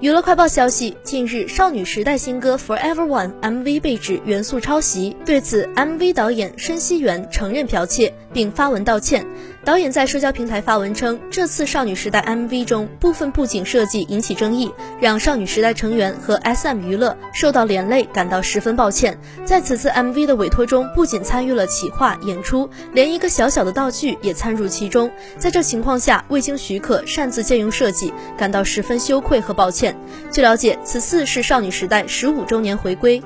娱乐快报消息，近日少女时代新歌《Forever One》MV 被指元素抄袭，对此，MV 导演申熙元承认剽窃，并发文道歉。导演在社交平台发文称，这次少女时代 MV 中部分布景设计引起争议，让少女时代成员和 SM 娱乐受到连累，感到十分抱歉。在此次 MV 的委托中，不仅参与了企划演出，连一个小小的道具也参入其中。在这情况下，未经许可擅自借用设计，感到十分羞愧和抱歉。据了解，此次是少女时代十五周年回归。